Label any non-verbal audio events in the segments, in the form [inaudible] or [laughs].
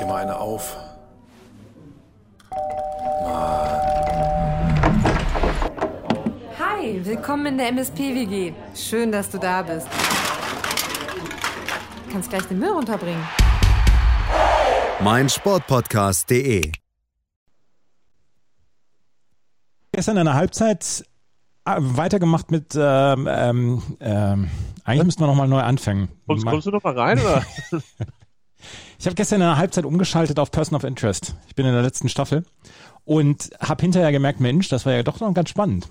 dir mal eine auf. Hi, willkommen in der MSP-WG. Schön, dass du da bist. Du kannst gleich den Müll runterbringen. mein Sportpodcast.de. Gestern in der Halbzeit äh, weitergemacht mit, ähm, ähm, ähm, eigentlich müssten wir nochmal neu anfangen. Kommst, Mal- kommst du noch mal rein, oder? [laughs] [laughs] Ich habe gestern in der Halbzeit umgeschaltet auf Person of Interest. Ich bin in der letzten Staffel und habe hinterher gemerkt, Mensch, das war ja doch noch ganz spannend.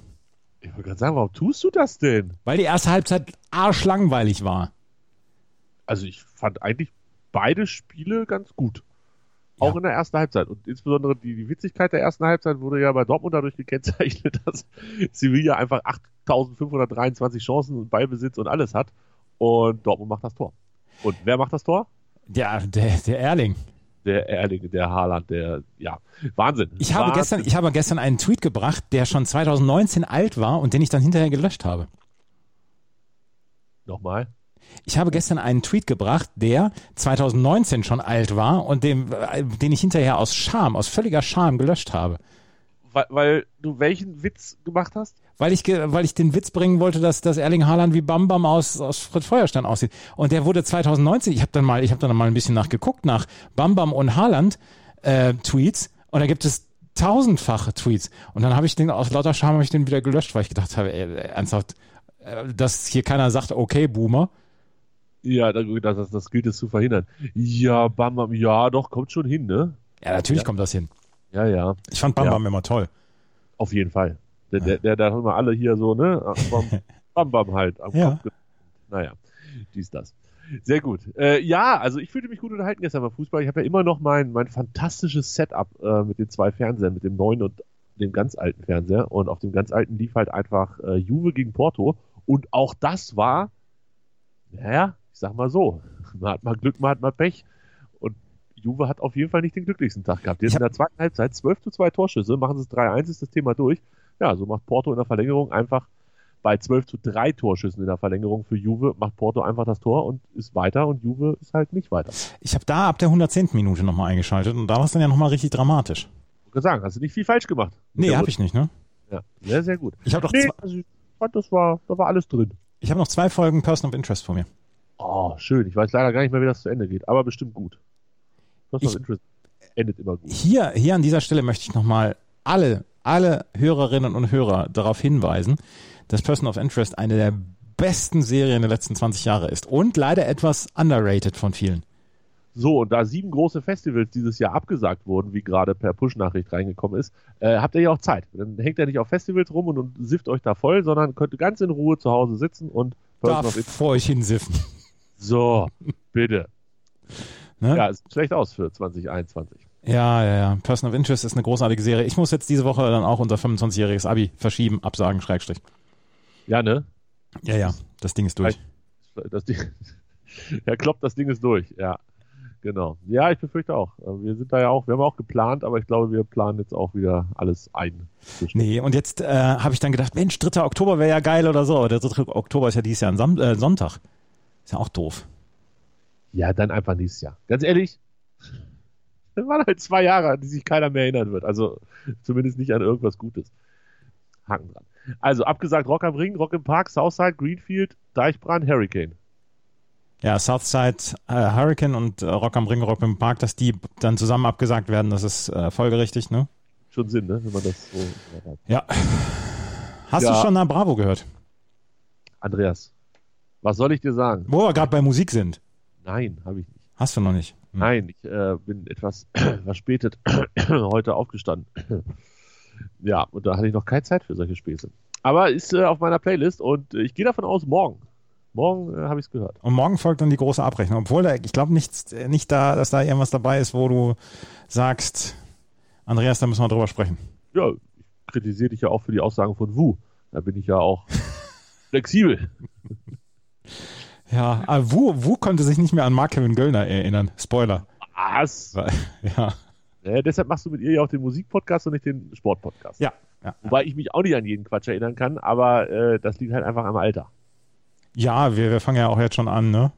Ich wollte gerade sagen, warum tust du das denn? Weil die erste Halbzeit arschlangweilig war. Also ich fand eigentlich beide Spiele ganz gut. Auch Ja. in der ersten Halbzeit. Und insbesondere die, die Witzigkeit der ersten Halbzeit wurde ja bei Dortmund dadurch gekennzeichnet, [laughs] dass Sevilla einfach 8523 Chancen und Ballbesitz und alles hat. Und Dortmund macht das Tor. Und wer macht das Tor? Der, der, der Erling. Der Erling, der Haaland, der, ja, Wahnsinn. Ich habe, Wahnsinn. gestern, ich habe gestern einen Tweet gebracht, der schon 2019 alt war und den ich dann hinterher gelöscht habe. Nochmal. Ich habe gestern einen Tweet gebracht, der 2019 schon alt war und dem, den ich hinterher aus Scham, aus völliger Scham gelöscht habe. Weil, weil du welchen Witz gemacht hast? Weil ich, weil ich den Witz bringen wollte, dass, dass Erling Haaland wie Bam Bam aus, aus Fritz Feuerstein aussieht. Und der wurde 2019, ich habe dann mal, ich habe dann mal ein bisschen nachgeguckt nach Bam Bam und Haaland äh, Tweets und da gibt es tausendfache Tweets. Und dann habe ich den aus lauter Scham habe ich den wieder gelöscht, weil ich gedacht habe, ey, ernsthaft, äh, dass hier keiner sagt, okay, Boomer. Ja, da- das, das, das gilt es zu verhindern. Ja, Bam Bam, ja, doch, kommt schon hin, ne? Ja, natürlich Ja. kommt das hin. Ja, ja, Ich fand Bam Ja. Bam immer toll. auf jeden Fall. Der, der, der, da haben wir alle hier so, ne? Bam [laughs] Bam, Bam halt am Ja. Kopf. Naja, dies, das. Sehr gut. Äh, ja, also ich fühlte mich gut unterhalten gestern beim Fußball. Ich habe ja immer noch mein, mein fantastisches Setup äh, mit den zwei Fernsehern, mit dem neuen und dem ganz alten Fernseher. Und auf dem ganz alten lief halt einfach äh, Juve gegen Porto. Und auch das war, naja, ich sag mal so, [laughs] man hat mal Glück, man hat mal Pech. Und Juve hat auf jeden Fall nicht den glücklichsten Tag gehabt. Jetzt in der zweiten Halbzeit 12 zu 2 Torschüsse, machen sie es 3-1, ist das Thema durch. Ja, so macht Porto in der Verlängerung einfach bei 12 zu 3 Torschüssen in der Verlängerung für Juve, macht Porto einfach das Tor und ist weiter und Juve ist halt nicht weiter. Ich habe da ab der 110. Minute nochmal eingeschaltet und da war es dann ja nochmal richtig dramatisch. Ich kann sagen, hast du nicht viel falsch gemacht. Nee, habe ich nicht, ne? Ja, sehr, sehr gut. Ich habe doch Nee, zwei, also ich fand, das war, da war alles drin. ich habe noch zwei Folgen Person of Interest vor mir. Oh, schön. Ich weiß leider gar nicht mehr, wie das zu Ende geht, aber bestimmt gut. Person of Ich- Interest endet immer gut. Hier, hier an dieser Stelle möchte ich nochmal alle, alle Hörerinnen und Hörer darauf hinweisen, dass Person of Interest eine der besten Serien der letzten 20 Jahre ist und leider etwas underrated von vielen. So, und da sieben große Festivals dieses Jahr abgesagt wurden, wie gerade per Push-Nachricht reingekommen ist, äh, habt ihr ja auch Zeit. Dann hängt ihr nicht auf Festivals rum und, und sifft euch da voll, sondern könnt ganz in Ruhe zu Hause sitzen und Person Interest. vor euch hinsiffen. So, bitte. [laughs] Ne? Ja, es sieht schlecht aus für 2021. Ja, ja, ja. Person of Interest ist eine großartige Serie. Ich muss jetzt diese Woche dann auch unser 25-jähriges Abi verschieben, absagen, Schrägstrich. Ja, ne? Ja, ja, das Ding ist durch. Das Ding, [laughs] ja, kloppt, das Ding ist durch. Ja, genau. Ja, ich befürchte auch. Wir sind da ja auch, wir haben auch geplant, aber ich glaube, wir planen jetzt auch wieder alles ein. Nee, und jetzt äh, habe ich dann gedacht, Mensch, 3. Oktober wäre ja geil oder so. Aber der 3. Oktober ist ja dieses Jahr ein Sam äh, Sonntag. Ist ja auch doof. Ja, dann einfach nächstes Jahr. Ganz ehrlich, das [laughs] waren halt zwei Jahre, an die sich keiner mehr erinnern wird. Also zumindest nicht an irgendwas Gutes. Haken dran. Also abgesagt Rock am Ring, Rock im Park, Southside, Greenfield, Deichbrand, Hurricane. Ja, Southside äh, Hurricane und äh, Rock am Ring, Rock im Park, dass die dann zusammen abgesagt werden, das ist äh, folgerichtig, ne? Schon Sinn, ne? Wenn man das so. Ja. Hast Ja. du schon nach Bravo gehört? Andreas, was soll ich dir sagen? Wo wir gerade bei Musik sind. Nein, habe ich nicht. Hast du noch nicht? Hm. Nein, ich äh, bin etwas [clears throat] verspätet [clears throat] heute aufgestanden. [clears throat] ja, und da hatte ich noch keine Zeit für solche Späße. Aber ist äh, auf meiner Playlist und äh, ich gehe davon aus, morgen. Morgen äh, habe ich es gehört. Und morgen folgt dann die große Abrechnung. Obwohl, da, ich glaube nicht, nicht da, dass da irgendwas dabei ist, wo du sagst, Andreas, da müssen wir drüber sprechen. Ja, ich kritisiere dich ja auch für die Aussagen von Wu. Da bin ich ja auch [laughs] flexibel. [laughs] Ja, aber Wu, Wu konnte sich nicht mehr an Mark Kevin Göllner erinnern. Spoiler. Was? [laughs] Ja, Ja, deshalb machst du mit ihr ja auch den Musikpodcast und nicht den Sportpodcast. ja, ja. Wobei ich mich auch nicht an jeden Quatsch erinnern kann, aber äh, das liegt halt einfach am Alter. Ja, wir, wir fangen ja auch jetzt schon an, ne?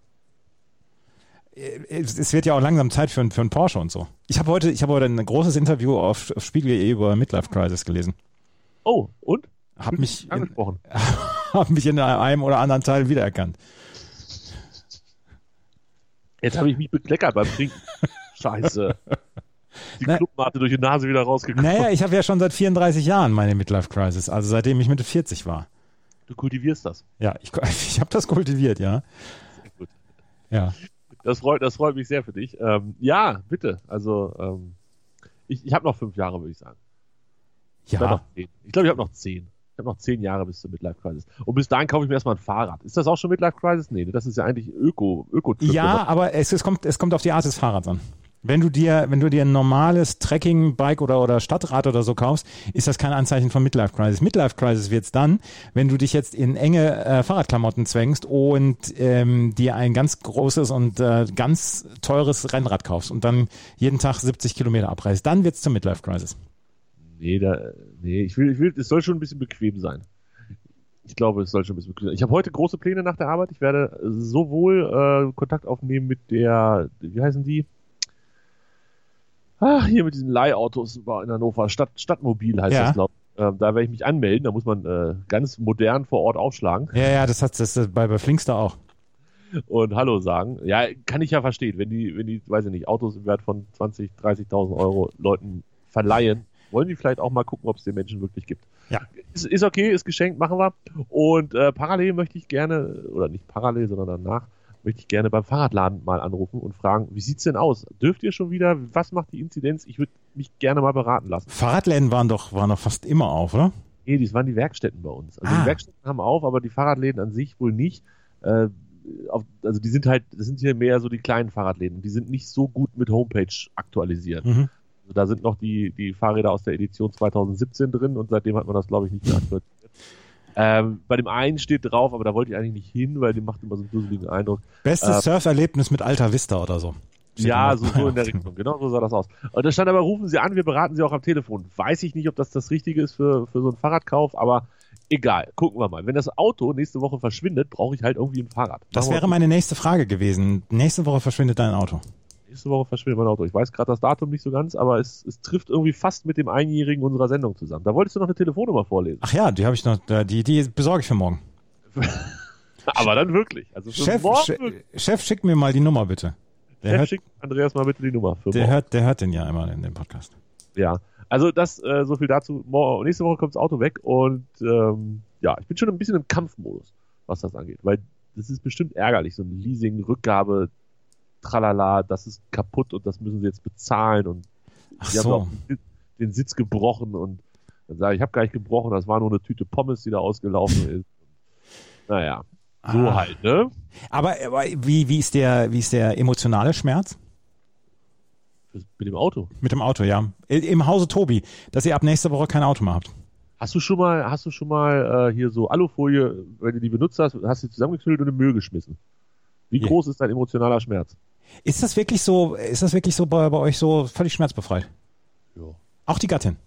es wird ja auch langsam Zeit für, für einen Porsche und so. Ich habe heute, ich habe heute ein großes Interview auf, auf Spiegel.de über Midlife Crisis gelesen. Oh, und? Hab mich, in, Angesprochen. [laughs] hab mich in einem oder anderen Teil wiedererkannt. Jetzt habe ich mich bekleckert beim Trinken. [laughs] Scheiße. Die Na- Clubmate durch die Nase wieder rausgekommen. Naja, ich habe ja schon seit 34 Jahren meine Midlife Crisis, also seitdem ich Mitte 40 war. Du kultivierst das. Ja, ich, [laughs] ich habe das kultiviert, ja. Sehr gut. Ja. Das freut, das freut mich sehr für dich. Ähm, ja, bitte. Also, ähm, ich, ich habe noch fünf Jahre, würde ich sagen. Ja. Ich glaube, ich habe noch zehn. Ich habe noch zehn Jahre bis zur Midlife Crisis. Und bis dahin kaufe ich mir erstmal ein Fahrrad. Ist das auch schon Midlife Crisis? Nee, das ist ja eigentlich Öko, öko Ja, aber es, es, kommt, es kommt auf die Art des Fahrrads an. Wenn du dir, wenn du dir ein normales Trekking-Bike oder, oder Stadtrad oder so kaufst, ist das kein Anzeichen von Midlife Crisis. Midlife Crisis wird's dann, wenn du dich jetzt in enge äh, Fahrradklamotten zwängst und ähm, dir ein ganz großes und äh, ganz teures Rennrad kaufst und dann jeden Tag 70 Kilometer abreißt. Dann wird's zur Midlife Crisis. Nee, da, nee, ich will, ich will, es soll schon ein bisschen bequem sein. Ich glaube, es soll schon ein bisschen bequem sein. Ich habe heute große Pläne nach der Arbeit. Ich werde sowohl äh, Kontakt aufnehmen mit der, wie heißen die? Ah, hier mit diesen Leihautos in Hannover, Stadt, Stadtmobil heißt Ja. das, glaube ich. Ähm, da werde ich mich anmelden. Da muss man äh, ganz modern vor Ort aufschlagen Ja, ja, das hat das äh, bei, bei Flinkster auch. und Hallo sagen. Ja, kann ich ja verstehen, wenn die, wenn die, weiß ich nicht, Autos im Wert von 20, 30.000 Euro Leuten verleihen, wollen die vielleicht auch mal gucken, ob es den Menschen wirklich gibt. Ja. Ist, ist okay, ist geschenkt, machen wir. Und äh, parallel möchte ich gerne, oder nicht parallel, sondern danach, möchte ich gerne beim Fahrradladen mal anrufen und fragen, wie sieht's denn aus? Dürft ihr schon wieder? Was macht die Inzidenz? Ich würde mich gerne mal beraten lassen. Fahrradläden waren doch, waren doch fast immer auf, oder? Nee, das waren die Werkstätten bei uns. Also Ah. die Werkstätten haben auf, aber die Fahrradläden an sich wohl nicht. Äh, auf, also die sind halt, das sind hier mehr so die kleinen Fahrradläden. Die sind nicht so gut mit Homepage aktualisiert. Mhm. Also da sind noch die, die Fahrräder aus der Edition 2017 drin und seitdem hat man das, glaube ich, nicht mehr aktualisiert. Ähm, bei dem einen steht drauf, aber da wollte ich eigentlich nicht hin, weil die macht immer so einen dusseligen Eindruck. Bestes Äh, Surferlebnis mit Alta Vista oder so. Steht Ja, so, so in der [laughs] Richtung. Genau so sah das aus. Und da stand aber, rufen Sie an, wir beraten Sie auch am Telefon. Weiß ich nicht, ob das das Richtige ist für, für so einen Fahrradkauf, aber egal. Gucken wir mal. Wenn das Auto nächste Woche verschwindet, brauche ich halt irgendwie ein Fahrrad. Das Machen wir- wäre meine nächste Frage gewesen. Nächste Woche verschwindet dein Auto. Nächste Woche verschwindet mein Auto. Ich weiß gerade das Datum nicht so ganz, aber es, es trifft irgendwie fast mit dem Einjährigen unserer Sendung zusammen. Da wolltest du noch eine Telefonnummer vorlesen. Ach ja, die habe ich noch, die, die besorge ich für morgen. [laughs] Aber dann wirklich. Also Chef, morgen wirklich. Schick schick mir mal die Nummer bitte. Der, Chef, hört, schickt Andreas mal bitte die Nummer. Für der, morgen. hört, der hört den ja immer in dem Podcast. Ja, also das, äh, so viel dazu. Mor nächste Woche kommt das Auto weg und ähm, ja, ich bin schon ein bisschen im Kampfmodus, was das angeht, weil das ist bestimmt ärgerlich, so ein Leasing, Rückgabe, tralala, das ist kaputt und das müssen sie jetzt bezahlen und Ach die haben so. auch den Sitz gebrochen und dann sage ich, ich habe gar nicht gebrochen, das war nur eine Tüte Pommes, die da ausgelaufen ist. Naja, so Ah. halt, ne? Aber, aber wie, wie, ist der, wie ist der emotionale Schmerz? Mit dem Auto. Mit dem Auto, ja. Im Hause Tobi, dass ihr ab nächster Woche kein Auto mehr habt. Hast du schon mal, hast du schon mal äh, hier so Alufolie, wenn du die benutzt hast, hast du sie zusammengeknüllt und in den Müll geschmissen? Wie Ja. groß ist dein emotionaler Schmerz? Ist das wirklich so, ist das wirklich so bei, bei euch so völlig schmerzbefreit? Ja. Auch die Gattin?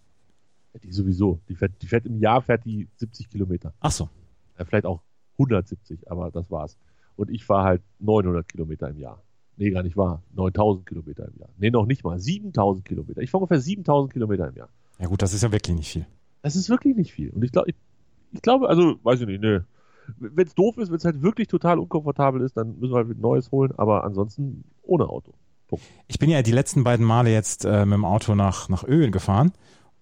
Die sowieso. Die fährt, die fährt im Jahr fährt die 70 Kilometer. Ach so. Äh, vielleicht auch 170, aber das war's. Und ich fahre halt 900 Kilometer im Jahr. Nee, gar nicht wahr. 9000 Kilometer im Jahr. Nee, noch nicht mal. 7000 Kilometer. Ich fahre ungefähr 7000 Kilometer im Jahr. Ja gut, das ist ja wirklich nicht viel. Das ist wirklich nicht viel. Und ich glaube, ich, ich glaube, also, weiß ich nicht, nö. Wenn es doof ist, wenn es halt wirklich total unkomfortabel ist, dann müssen wir halt ein neues holen, aber ansonsten ohne Auto. Ich bin ja die letzten beiden Male jetzt äh, mit dem Auto nach, nach Öl gefahren.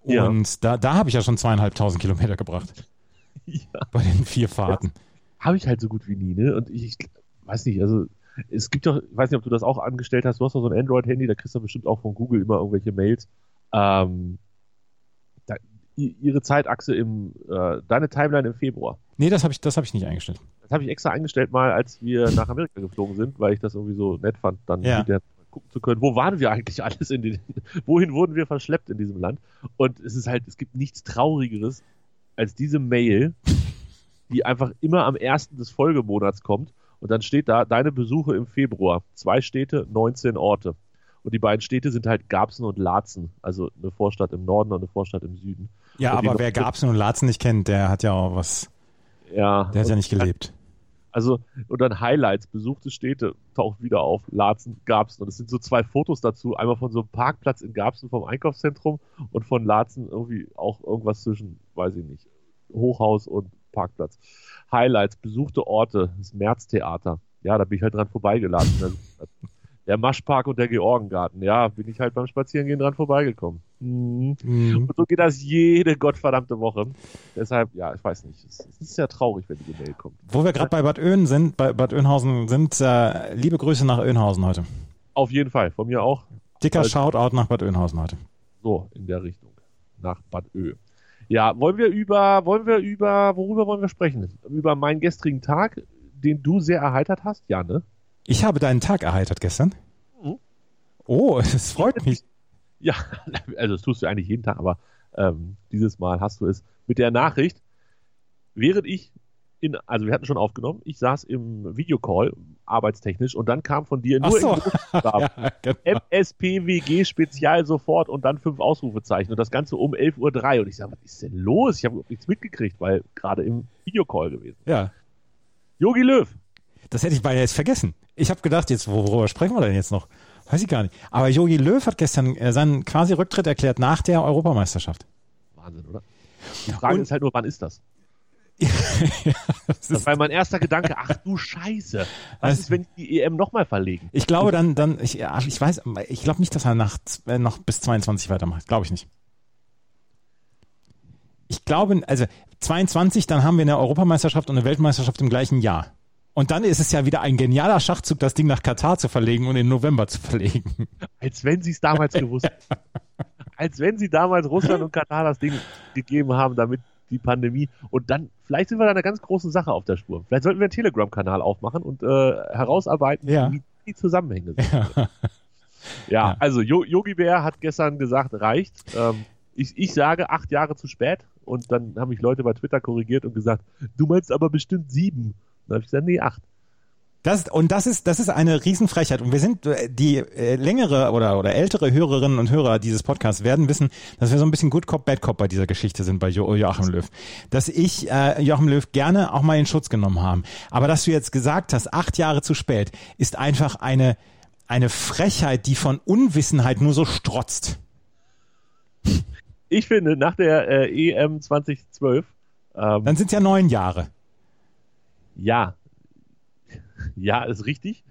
Ja. Und da, da habe ich ja schon zweieinhalbtausend Kilometer gebracht. [laughs] Ja. Bei den vier Fahrten. [laughs] Habe ich halt so gut wie nie, ne? Und ich, ich weiß nicht, also es gibt doch, ich weiß nicht, ob du das auch angestellt hast, du hast doch so ein Android-Handy, da kriegst du bestimmt auch von Google immer irgendwelche Mails. Ähm, da, ihre Zeitachse im, äh, deine Timeline im Februar. Nee, das habe ich, das hab ich nicht eingestellt. Das habe ich extra eingestellt mal, als wir nach Amerika geflogen sind, weil ich das irgendwie so nett fand, dann Ja. wieder gucken zu können, wo waren wir eigentlich alles in den, [laughs] wohin wurden wir verschleppt in diesem Land? Und es ist halt, es gibt nichts Traurigeres als diese Mail, die einfach immer am ersten des Folgemonats kommt und dann steht da, deine Besuche im Februar, zwei Städte, 19 Orte. Und die beiden Städte sind halt Garbsen und Laatzen, also eine Vorstadt im Norden und eine Vorstadt im Süden. Ja, Und aber wer Gabsen und Latzen nicht kennt, der hat ja auch was, Ja, der hat ja nicht gelebt. Also, und dann Highlights, besuchte Städte taucht wieder auf. Laatzen, Garbsen. Und es sind so zwei Fotos dazu. Einmal von so einem Parkplatz in Garbsen vom Einkaufszentrum und von Laatzen irgendwie auch irgendwas zwischen, weiß ich nicht, Hochhaus und Parkplatz. Highlights, besuchte Orte, das Märztheater. Ja, da bin ich halt dran vorbeigeladen. [laughs] Der Maschpark und der Georgengarten. Ja, bin ich halt beim Spazierengehen dran vorbeigekommen. Mhm. Mhm. Und so geht das jede gottverdammte Woche. Deshalb, ja, ich weiß nicht. Es, ist ja traurig, wenn die Mail kommt. Wo wir gerade bei Bad Oeyn sind, bei Bad Oeynhausen sind, äh, liebe Grüße nach Oeynhausen heute. Auf jeden Fall, von mir auch. Dicker also, Shoutout nach Bad Oeynhausen heute. So, in der Richtung. Nach Bad Oeynhausen. Ja, wollen wir über, wollen wir über, worüber wollen wir sprechen? Über meinen gestrigen Tag, den du sehr erheitert hast? Ja, ne? Ich habe deinen Tag erheitert gestern. Mhm. Oh, [laughs] das freut mich. Ja, also das tust du eigentlich jeden Tag, aber ähm, dieses Mal hast du es mit der Nachricht, während ich in, also wir hatten schon aufgenommen, ich saß im Videocall, arbeitstechnisch, und dann kam von dir nur so. [laughs] ja, genau. MSPWG Spezial sofort und dann fünf Ausrufezeichen und das Ganze um 11.03 Uhr. Und ich sage, was ist denn los? Ich habe nichts mitgekriegt, weil gerade im Videocall gewesen. Ja. Yogi Löw. Das hätte ich beinahe jetzt vergessen. Ich habe gedacht, jetzt worüber sprechen wir denn jetzt noch? Weiß ich gar nicht. Aber Yogi Löw hat gestern äh, seinen quasi Rücktritt erklärt nach der Europameisterschaft. Wahnsinn, oder? Die Frage und, ist halt nur, wann ist das? [laughs] ja, das, das war mein erster Gedanke. Ach du Scheiße. Was ist, wenn die EM nochmal verlegen? Ich glaube dann, dann, ich, ich weiß, ich glaube nicht, dass er nach, äh, noch bis 22 weitermacht. Glaube ich nicht. Ich glaube, also 22, dann haben wir eine Europameisterschaft und eine Weltmeisterschaft im gleichen Jahr. Und dann ist es ja wieder ein genialer Schachzug, das Ding nach Katar zu verlegen und in November zu [laughs] verlegen. Als wenn sie es damals gewusst hätten. [laughs] Als wenn sie damals Russland und Katar das Ding gegeben haben, damit die Pandemie. Und dann, vielleicht sind wir da einer ganz großen Sache auf der Spur. Vielleicht sollten wir einen Telegram-Kanal aufmachen und äh, herausarbeiten, ja. wie die Zusammenhänge sind. Ja, ja, ja. also Yogi Bär hat gestern gesagt, reicht. Ähm, ich, ich sage acht Jahre zu spät und dann haben mich Leute bei Twitter korrigiert und gesagt, du meinst aber bestimmt sieben. Dann habe ich gesagt, nee, acht. Das, und das ist, das ist eine Riesenfrechheit. Und wir sind, äh, die äh, längere oder, oder ältere Hörerinnen und Hörer dieses Podcasts werden wissen, dass wir so ein bisschen Good Cop, Bad Cop bei dieser Geschichte sind bei jo Joachim Löw. Dass ich äh, Joachim Löw gerne auch mal in Schutz genommen haben. Aber dass du jetzt gesagt hast, acht Jahre zu spät, ist einfach eine, eine Frechheit, die von Unwissenheit nur so strotzt. Ich finde, nach der äh, EM 2012 ähm, Dann sind es ja neun Jahre. Ja, [laughs] ja, ist richtig.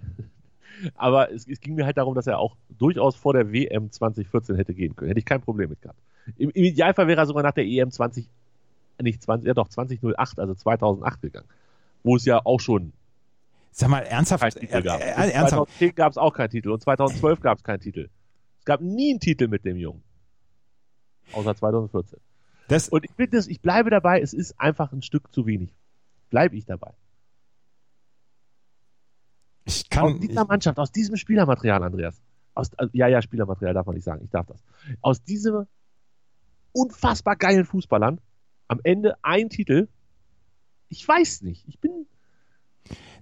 Aber es, es, ging mir halt darum, dass er auch durchaus vor der WM 2014 hätte gehen können. Hätte ich kein Problem mit gehabt. Im, im Idealfall wäre er sogar nach der EM 20, nicht 20, ja doch 2008, also 2008 gegangen. Wo es ja auch schon Sag mal, ernsthaft? Kein Titel gab. Äh, äh, 2010 gab es auch keinen Titel und 2012 gab es keinen Titel. Es gab nie einen Titel mit dem Jungen. Außer 2014. Das und ich, bin das, ich bleibe dabei, es ist einfach ein Stück zu wenig. Bleibe ich dabei. Ich kann, aus dieser ich, Mannschaft, aus diesem Spielermaterial, Andreas. Aus, also, ja, ja, Spielermaterial darf man nicht sagen, ich darf das. Aus diesem unfassbar geilen Fußballern am Ende ein Titel. Ich weiß nicht. Ich bin.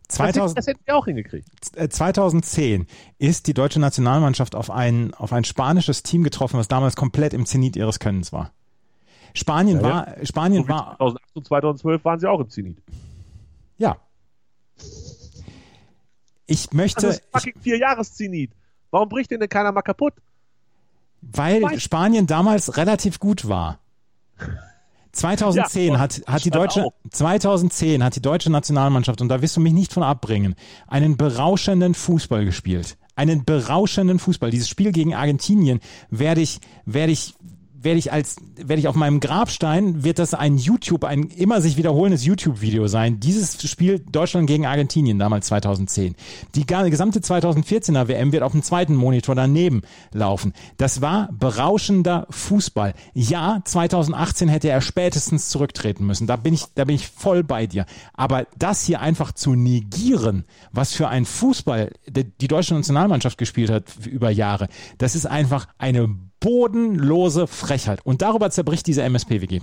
2000, das hätten wir auch hingekriegt. 2010 äh, ist die deutsche Nationalmannschaft auf ein, auf ein spanisches Team getroffen, was damals komplett im Zenit ihres Könnens war. Spanien ja, war. Spanien so war. 2008 und 2012 waren sie auch im Zenit. Ja, ich möchte. Das ist fucking vier Jahreszenit. Warum bricht denn, keiner mal kaputt? Weil. Spanien damals relativ gut war. [laughs] 2010 ja, hat, hat die deutsche, auch. 2010 hat die deutsche Nationalmannschaft, und da wirst du mich nicht von abbringen, einen berauschenden Fußball gespielt. Einen berauschenden Fußball. Dieses Spiel gegen Argentinien werde ich, werde ich werde ich als, werde ich auf meinem Grabstein, wird das ein YouTube, ein immer sich wiederholendes YouTube-Video sein. Dieses Spiel Deutschland gegen Argentinien, damals 2010. Die gesamte 2014er WM wird auf dem zweiten Monitor daneben laufen. Das war berauschender Fußball. Ja, 2018 hätte er spätestens zurücktreten müssen. Da bin ich, da bin ich voll bei dir. Aber das hier einfach zu negieren, was für ein Fußball die deutsche Nationalmannschaft gespielt hat über Jahre, das ist einfach eine bodenlose Frechheit. Und darüber zerbricht diese MSPWG.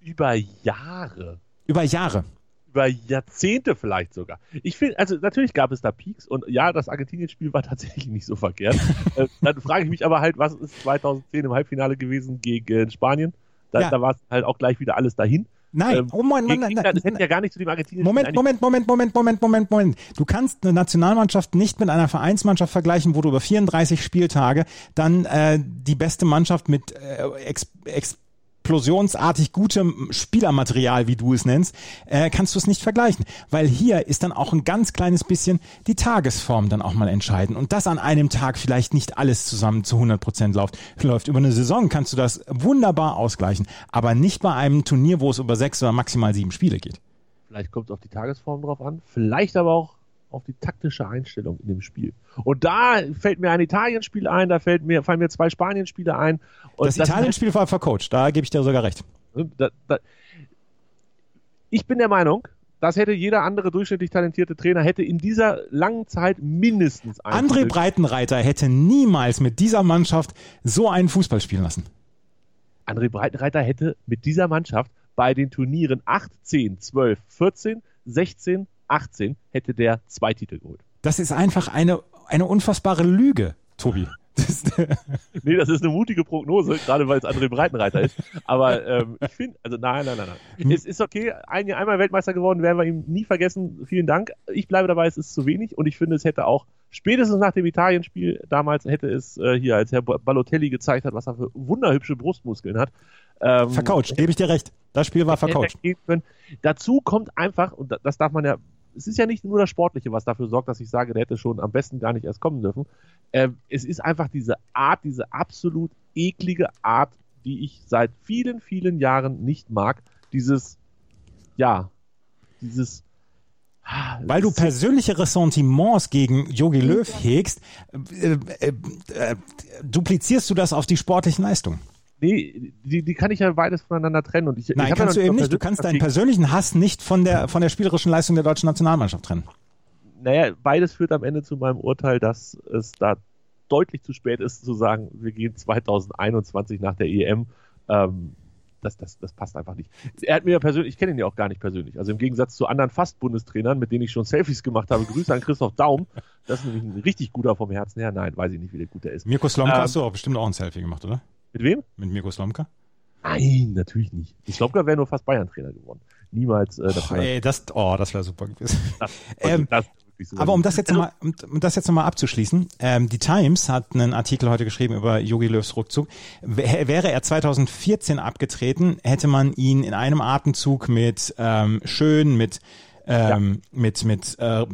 Über Jahre. Über Jahre. Über Jahrzehnte vielleicht sogar. Ich finde, also natürlich gab es da Peaks und ja, das Argentinien-Spiel war [laughs] tatsächlich nicht so verkehrt. [laughs] Äh, dann frage ich mich aber halt, was ist 2010 im Halbfinale gewesen gegen Spanien? Da, ja. da war es halt auch gleich wieder alles dahin. Nein, ähm, oh Moment, gegen nein, nein, ja gar nicht zu dem argentinischen Moment, Moment, Moment, Moment, Moment, Moment, Moment, Moment. Du kannst eine Nationalmannschaft nicht mit einer Vereinsmannschaft vergleichen, wo du über 34 Spieltage dann äh, die beste Mannschaft mit äh, ex, explosionsartig gutem Spielermaterial, wie du es nennst, äh, kannst du es nicht vergleichen. Weil hier ist dann auch ein ganz kleines bisschen die Tagesform dann auch mal entscheidend. Und das an einem Tag vielleicht nicht alles zusammen zu 100 Prozent läuft. läuft. Über eine Saison kannst du das wunderbar ausgleichen, aber nicht bei einem Turnier, wo es über sechs oder maximal sieben Spiele geht. Vielleicht kommt es auf die Tagesform drauf an, vielleicht aber auch auf die taktische Einstellung in dem Spiel. Und da fällt mir ein Italien-Spiel ein, da fällt mir, fallen mir zwei Spanien-Spiele ein. Und das Italien-Spiel war vercoacht, da gebe ich dir sogar recht. Da, da, ich bin der Meinung, das hätte jeder andere durchschnittlich talentierte Trainer hätte in dieser langen Zeit mindestens einen André. Breitenreiter hätte niemals mit dieser Mannschaft so einen Fußball spielen lassen. André Breitenreiter hätte mit dieser Mannschaft bei den Turnieren 8, 10, 12, 14, 16, 18 hätte der zwei Titel geholt. Das ist einfach eine, eine unfassbare Lüge, Tobi. [laughs] Das, Nee, das ist eine mutige Prognose, gerade weil es André Breitenreiter ist. Aber ähm, ich finde, also nein, nein, nein, nein. Es ist okay, ein Jahr einmal Weltmeister geworden, werden wir ihm nie vergessen. Vielen Dank. Ich bleibe dabei, es ist zu wenig und ich finde, es hätte auch spätestens nach dem Italien-Spiel damals hätte es äh, hier, als Herr Balotelli gezeigt hat, was er für wunderhübsche Brustmuskeln hat. Ähm, vercoacht, gebe ich dir recht. Das Spiel war vercoacht. er. Dazu kommt einfach, und da- das darf man ja, es ist ja nicht nur das Sportliche, was dafür sorgt, dass ich sage, der hätte schon am besten gar nicht erst kommen dürfen. Ähm, es ist einfach diese Art, diese absolut eklige Art, die ich seit vielen, vielen Jahren nicht mag. Dieses, ja, dieses. Weil du persönliche Ressentiments gegen Jogi Löw hegst, äh, äh, äh, duplizierst du das auf die sportlichen Leistungen. Nee, die, die kann ich ja beides voneinander trennen. Und ich, ich Nein, ja kannst du eben nicht. Du kannst deinen persönlich- persönlichen Hass nicht von der, von der spielerischen Leistung der deutschen Nationalmannschaft trennen. naja, beides führt am Ende zu meinem Urteil, dass es da deutlich zu spät ist zu sagen, wir gehen 2021 nach der EM. Ähm, das, das, das passt einfach nicht. Er hat mir ja persönlich, ich kenne ihn ja auch gar nicht persönlich. Also im Gegensatz zu anderen Fast-Bundestrainern, mit denen ich schon Selfies gemacht habe, Grüße an Christoph Daum. Das ist nämlich ein richtig guter vom Herzen her. Nein, weiß ich nicht, wie der gut der ist. Mirko Slomka Ähm, hast du auch bestimmt auch ein Selfie gemacht, oder? Mit wem? Mit Mirko Slomka? Nein, natürlich nicht. Ich glaube, da wäre nur fast Bayern-Trainer geworden. Niemals äh, Oh, ey, das, oh, das wäre super gewesen. [laughs] das, ähm, das so. Aber um das jetzt Also, nochmal, um, um das jetzt nochmal abzuschließen, ähm, die Times hat einen Artikel heute geschrieben über Jogi Löws Rückzug. Wäre er 2014 abgetreten, hätte man ihn in einem Atemzug mit ähm, Schön, mit ähm, mit mit äh,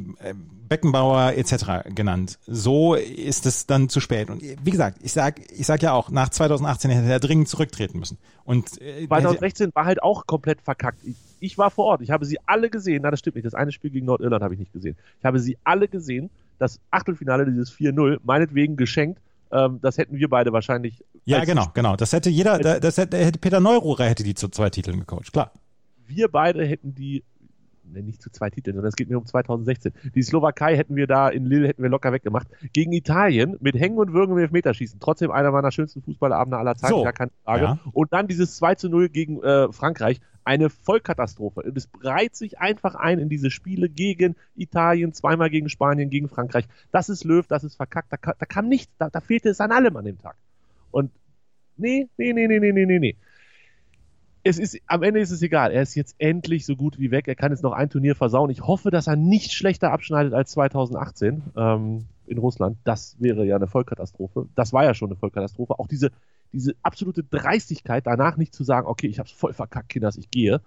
Beckenbauer etc. genannt. So ist es dann zu spät. Und wie gesagt, ich sag, ich sag ja auch, nach 2018 hätte er dringend zurücktreten müssen. Und äh, hätte, 2016 war halt auch komplett verkackt. Ich, ich war vor Ort, ich habe sie alle gesehen. Na, das stimmt nicht. Das eine Spiel gegen Nordirland habe ich nicht gesehen. Ich habe sie alle gesehen. Das Achtelfinale, dieses 4-0, meinetwegen geschenkt. Ähm, das hätten wir beide wahrscheinlich. ja, genau, genau. Das hätte jeder, da- das hätte, hätte Peter Neururer hätte die zu zwei Titeln gecoacht, klar. Wir beide hätten die. Nicht zu zwei Titeln, sondern es geht mir um 2016. Die Slowakei hätten wir da in Lille hätten wir locker weggemacht. Gegen Italien mit Hängen und Würgen im Elfmeterschießen. Trotzdem einer meiner schönsten Fußballabende aller Zeiten, So, gar keine Frage. ja. Und dann dieses 2 zu 0 gegen äh, Frankreich. Eine Vollkatastrophe. Und es reiht sich einfach ein in diese Spiele gegen Italien, zweimal gegen Spanien, gegen Frankreich. Das ist Löw, das ist verkackt. Da, da kam nichts, da, da fehlte es an allem an dem Tag. Und nee, nee, nee, nee, nee, nee, nee, nee. Es ist, am Ende ist es egal. Er ist jetzt endlich so gut wie weg. Er kann jetzt noch ein Turnier versauen. Ich hoffe, dass er nicht schlechter abschneidet als 2018 ähm, in Russland. Das wäre ja eine Vollkatastrophe. Das war ja schon eine Vollkatastrophe. Auch diese, diese absolute Dreistigkeit, danach nicht zu sagen, okay, ich hab's voll verkackt, Kinders, ich gehe,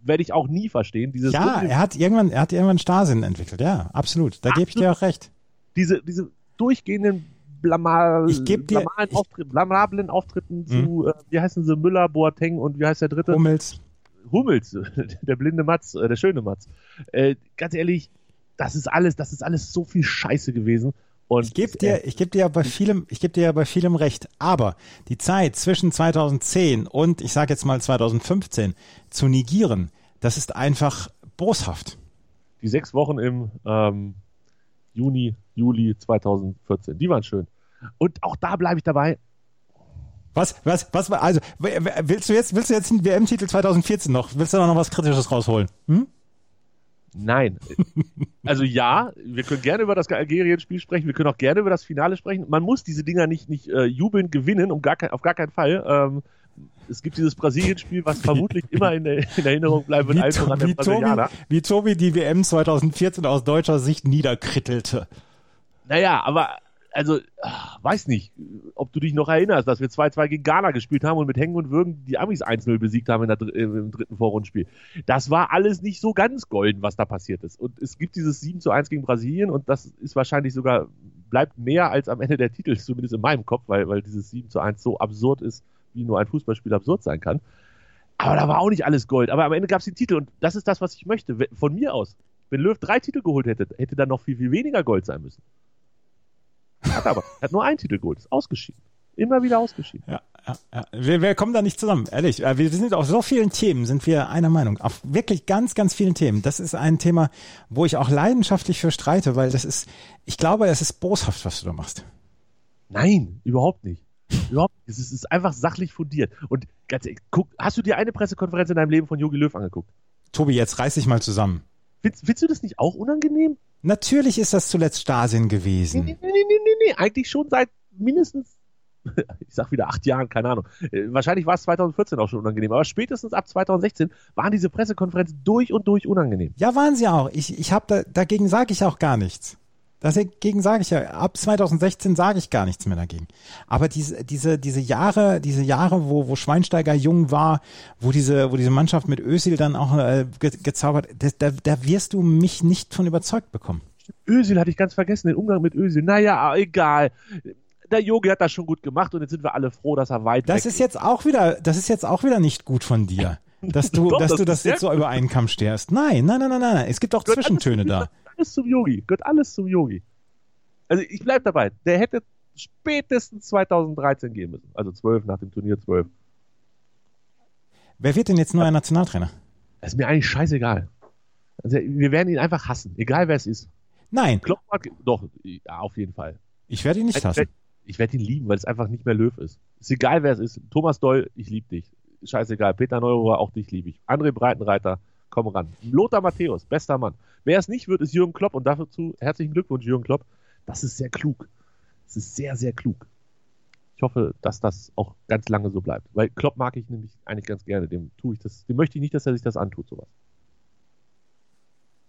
werde ich auch nie verstehen. Dieses Ja, er hat irgendwann, er hat irgendwann Starrsinn entwickelt, ja, absolut. Da gebe ich dir auch recht. diese, diese durchgehenden Blamal, Ich geb dir- blamalen ich- Auftritt, blamablen Auftritten zu, äh, wie heißen sie, Müller, Boateng und wie heißt der dritte? Hummels. Hummels, [laughs] der blinde Matz, äh, der schöne Matz. Äh, ganz ehrlich, das ist alles, das ist alles so viel Scheiße gewesen. Und Ich gebe dir, ich gebe dir ja bei vielem, ich gebe dir ja bei vielem recht. Aber die Zeit zwischen 2010 und ich sage jetzt mal 2015 zu negieren, das ist einfach boshaft. die sechs Wochen im ähm, Juni, Juli 2014, die waren schön. Und auch da bleibe ich dabei. Was, was, was, war- also, willst du jetzt, willst du jetzt den WM-Titel 2014 noch, willst du da noch was Kritisches rausholen? Hm? Nein. [laughs] Also ja, wir können gerne über das Algerien-Spiel sprechen, wir können auch gerne über das Finale sprechen. Man muss diese Dinger nicht, nicht äh, jubelnd gewinnen, um gar kein, auf gar keinen Fall. Ähm, es gibt dieses Brasilien-Spiel, was vermutlich immer in, in Erinnerung bleiben wird, To- der wie, Tobi, wie Tobi die WM 2014 aus deutscher Sicht niederkrittelte. Naja, aber, also, ah, weiß nicht, ob du dich noch erinnerst, dass wir 2-2 gegen Ghana gespielt haben und mit Hängen und Würgen die Amis 1-0 besiegt haben in der, dr- im dritten Vorrundenspiel. Das war alles nicht so ganz golden, was da passiert ist. Und es gibt dieses 7-1 gegen Brasilien und das ist wahrscheinlich sogar, bleibt mehr als am Ende der Titel, [laughs] zumindest in meinem Kopf, weil, weil dieses 7-1 so absurd ist, wie nur ein Fußballspiel absurd sein kann. Aber da war auch nicht alles Gold. Aber am Ende gab es den Titel und das ist das, was ich möchte. Von mir aus. Wenn Löw drei Titel geholt hätte, hätte dann noch viel, viel weniger Gold sein müssen. Hat aber. Er hat nur einen Titel geholt. Ist ausgeschieden. Immer wieder ausgeschieden. Ja, ja, ja. Wir, wir kommen da nicht zusammen, ehrlich. Äh, Wir sind auf so vielen Themen, sind wir einer Meinung. Auf wirklich ganz, ganz vielen Themen. Das ist ein Thema, wo ich auch leidenschaftlich für streite, weil das ist, ich glaube, es ist boshaft, was du da machst. Nein, überhaupt nicht. Überhaupt nicht. Es ist, einfach sachlich fundiert. Und ganz ehrlich, guck, hast du dir eine Pressekonferenz in deinem Leben von Jogi Löw angeguckt? Tobi, jetzt reiß dich mal zusammen. Findest, findest du das nicht auch unangenehm? Natürlich ist das zuletzt Stasien Nee, gewesen. nee, nee, nee, nee, nee. Eigentlich schon seit mindestens, [laughs] ich sag wieder acht Jahren, keine Ahnung. Äh, Wahrscheinlich war es 2014 auch schon unangenehm, aber spätestens ab 2016 waren diese Pressekonferenzen durch und durch unangenehm. Ja, waren sie auch. Ich, ich hab da, dagegen sage ich auch gar nichts. Dagegen sage ich ja, ab 2016 sage ich gar nichts mehr dagegen. Aber diese, diese, diese Jahre, diese Jahre, wo, wo Schweinsteiger jung war, wo diese, wo diese Mannschaft mit Özil dann auch äh, ge, gezaubert, das, da, da wirst du mich nicht von überzeugt bekommen. Özil hatte ich ganz vergessen, den Umgang mit Özil. Naja, egal. Der Yogi hat das schon gut gemacht und jetzt sind wir alle froh, dass er weit Das ist jetzt auch wieder, das ist jetzt auch wieder nicht gut von dir. Dass du, [laughs] Doch, dass das du das jetzt so über einen Kamm sterst. Nein, nein, nein, nein, nein. Es gibt auch Zwischentöne da. Alles zum Yogi. Gehört alles zum Yogi. Also ich bleib dabei. Der hätte spätestens 2013 gehen müssen. Also 12 nach dem Turnier 12. Wer wird denn jetzt neuer Nationaltrainer? Das ist mir eigentlich scheißegal. Also wir werden ihn einfach hassen. Egal wer es ist. Nein, Klopp hat, doch, ja, auf jeden Fall. ich werde ihn nicht Ich hassen. werd- Ich werde ihn lieben, weil es einfach nicht mehr Löw ist. Ist egal, wer es ist. Thomas Doll, ich liebe dich. Scheißegal. Peter Neurohr, auch dich liebe ich. André Breitenreiter, komm ran. Lothar Matthäus, bester Mann. Wer es nicht wird, ist Jürgen Klopp und dazu herzlichen Glückwunsch, Jürgen Klopp. Das ist sehr klug. Das ist sehr, sehr klug. Ich hoffe, dass das auch ganz lange so bleibt. Weil Klopp mag ich nämlich eigentlich ganz gerne. Dem tue ich das, dem möchte ich nicht, dass er sich das antut, sowas.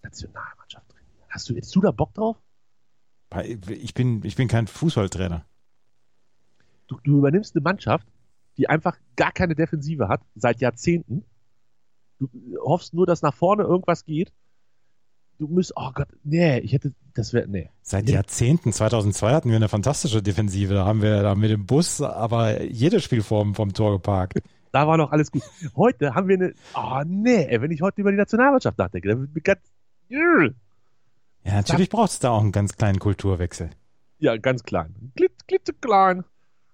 Nationalmannschaft trainieren. Hast du jetzt du da Bock drauf? Ich bin, ich bin kein Fußballtrainer. du, du übernimmst eine Mannschaft, die einfach gar keine Defensive hat, seit Jahrzehnten. Du hoffst nur, dass nach vorne irgendwas geht. Du musst, oh Gott, nee, ich hätte, das wäre, nee. Seit Nee. Jahrzehnten, 2002 hatten wir eine fantastische Defensive. Da haben wir da mit dem Bus aber jedes Spiel vorm, vom Tor geparkt. Da war noch alles gut. Heute haben wir eine, oh nee, ey, wenn ich heute über die Nationalmannschaft nachdenke, dann wird mir ganz. Ja, natürlich braucht es da auch einen ganz kleinen Kulturwechsel. ja, ganz klein. Glitz, klitzeklein,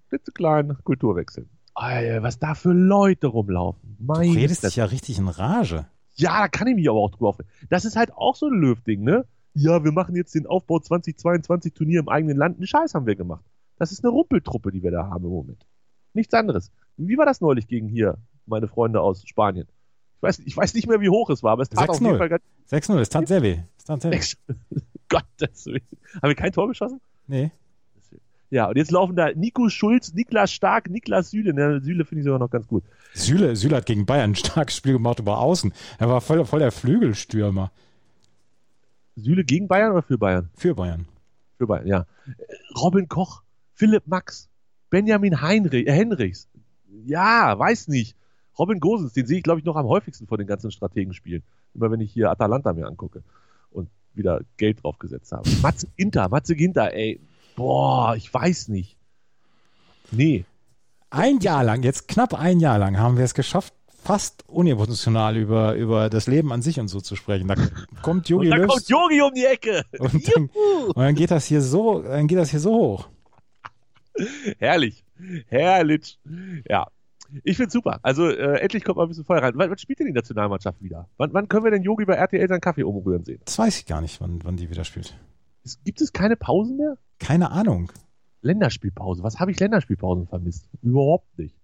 klitzeklein, Kulturwechsel. Alter, was da für Leute rumlaufen. Du Mein redest Gott. dich ja richtig in Rage. Ja, da kann ich mich aber auch drüber aufregen. Das ist halt auch so ein Löw-Ding, ne? Ja, wir machen jetzt den Aufbau 2022 Turnier im eigenen Land. Einen Scheiß haben wir gemacht. Das ist eine Rumpeltruppe, die wir da haben im Moment. Nichts anderes. Wie war das neulich gegen hier, meine Freunde aus Spanien? Ich weiß, ich weiß nicht mehr, wie hoch es war, aber es tat auf 6-0. jeden Fall ganz 6-0, es tat sehr weh. Es tat sehr weh. [laughs] Gottes Willen. Haben wir kein Tor geschossen? Nee. Ja, und jetzt laufen da Nico Schulz, Niklas Stark, Niklas Süle. Ne, Süle finde ich sogar noch ganz gut. Süle, Süle hat gegen Bayern ein starkes Spiel gemacht über Außen. Er war voll, voll der Flügelstürmer Süle gegen Bayern oder für Bayern? für Bayern. Für Bayern, ja. Robin Koch, Philipp Max, Benjamin Heinrich, äh, Henrichs. Ja, weiß nicht. Robin Gosens, den sehe ich, glaube ich, noch am häufigsten von den ganzen Strategenspielen. Immer wenn ich hier Atalanta mir angucke und wieder Geld draufgesetzt habe. Matze Ginter, Matze Ginter, ey. Boah, ich weiß nicht. Nee. Ein Jahr lang, jetzt knapp ein Jahr lang, haben wir es geschafft, fast unemotional über, über das Leben an sich und so zu sprechen. Da kommt Und Jogi da Löw kommt Yogi um die Ecke. und dann, und dann geht das hier so, dann geht das hier so hoch. Herrlich. Herrlich. Ja. Ich find's super. Also äh, endlich kommt mal ein bisschen Feuer rein. Wann, wann spielt denn die Nationalmannschaft wieder? Wann, wann können wir denn Yogi bei RTL seinen Kaffee umrühren sehen? Das weiß ich gar nicht, wann, wann die wieder spielt. Es, gibt es keine Pausen mehr? Keine Ahnung. Länderspielpause. Was habe ich Länderspielpausen vermisst? Überhaupt nicht.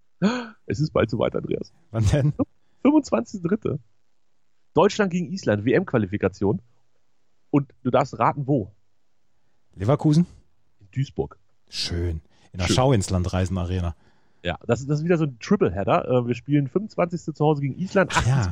Es ist bald soweit, Andreas. Wann denn? 25.3. Deutschland gegen Island, WM-Qualifikation. Und du darfst raten, wo? Leverkusen? In Duisburg. Schön. In der Schön. Schau ins Land Reisen Arena. Ja, das, ist- das ist wieder so ein Triple-Header. Äh, wir spielen 25. zu Hause gegen Island, Ach ja.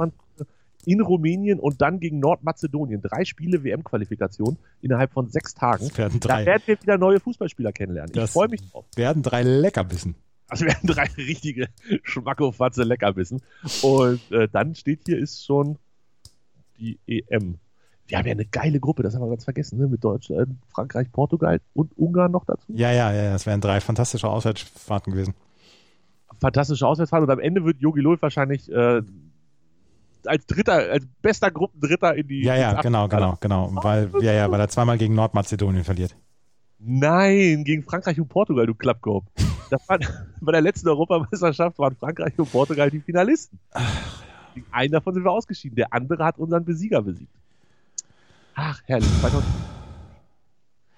28. in Rumänien und dann gegen Nordmazedonien. Drei Spiele WM-Qualifikation innerhalb von sechs Tagen. Das werden Da drei, werden wir wieder neue Fußballspieler kennenlernen. Ich freue mich drauf. werden drei Leckerbissen. Das werden drei richtige Schmackofatze Leckerbissen. Und äh, dann steht hier ist schon die EM. Wir haben ja eine geile Gruppe, das haben wir ganz vergessen, ne? mit Deutschland, Frankreich, Portugal und Ungarn noch dazu. Ja, ja, ja, das wären drei fantastische Auswärtsfahrten gewesen. Fantastische Auswärtsfahrt und am Ende wird Jogi Löw wahrscheinlich äh, als Dritter, als bester Gruppendritter in die. Ja, ja, genau, Achtelfinale. genau, genau. Weil, ja, ja, weil er zweimal gegen Nordmazedonien verliert. Nein, gegen Frankreich und Portugal, du Klappkorb. Das [laughs] bei der letzten Europameisterschaft waren Frankreich und Portugal die Finalisten. Einen davon sind wir ausgeschieden. Der andere hat unseren Besieger besiegt. Ach, herrlich. 2000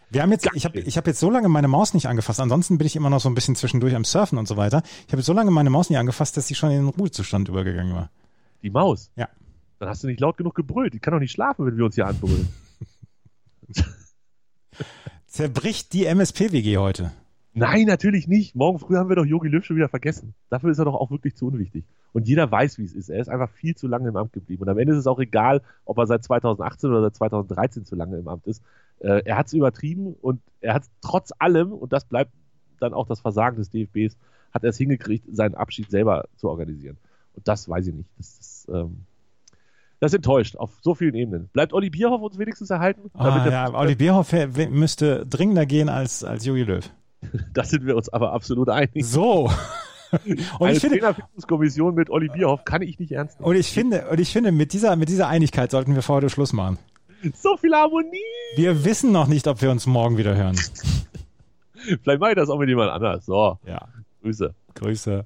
Wir haben jetzt, ich habe ich hab jetzt so lange meine Maus nicht angefasst. Ansonsten bin ich immer noch so ein bisschen zwischendurch am Surfen und so weiter. Ich habe jetzt so lange meine Maus nicht angefasst, dass sie schon in den Ruhezustand übergegangen war. Die Maus. Ja. Dann hast du nicht laut genug gebrüllt. Die kann doch nicht schlafen, wenn wir uns hier anbrüllen. [laughs] Zerbricht die MSP-WG heute. Nein, natürlich nicht. Morgen früh haben wir doch Jogi Löw schon wieder vergessen. Dafür ist er doch auch wirklich zu unwichtig. Und jeder weiß, wie es ist. Er ist einfach viel zu lange im Amt geblieben. Und am Ende ist es auch egal, ob er seit 2018 oder seit 2013 zu lange im Amt ist. Äh, er hat es übertrieben und er hat trotz allem, und das bleibt dann auch das Versagen des DFBs, hat er es hingekriegt, seinen Abschied selber zu organisieren. Und das weiß ich nicht. Das ist, ähm, das enttäuscht auf so vielen Ebenen. Bleibt Olli Bierhoff uns wenigstens erhalten? Ah, ja, Olli Bierhoff müsste dringender gehen als, als Jogi Löw. [laughs] Da sind wir uns aber absolut einig. So. [laughs] Und Eine ich finde, Trainerfindungskommission mit Olli Bierhoff kann ich nicht ernst nehmen. und ich finde, und ich finde, mit dieser, mit dieser Einigkeit sollten wir vor heute Schluss machen. So viel Harmonie! Wir wissen noch nicht, ob wir uns morgen wieder hören. [laughs] Vielleicht mache ich das auch mit jemand anders. So, Ja. Grüße. Grüße.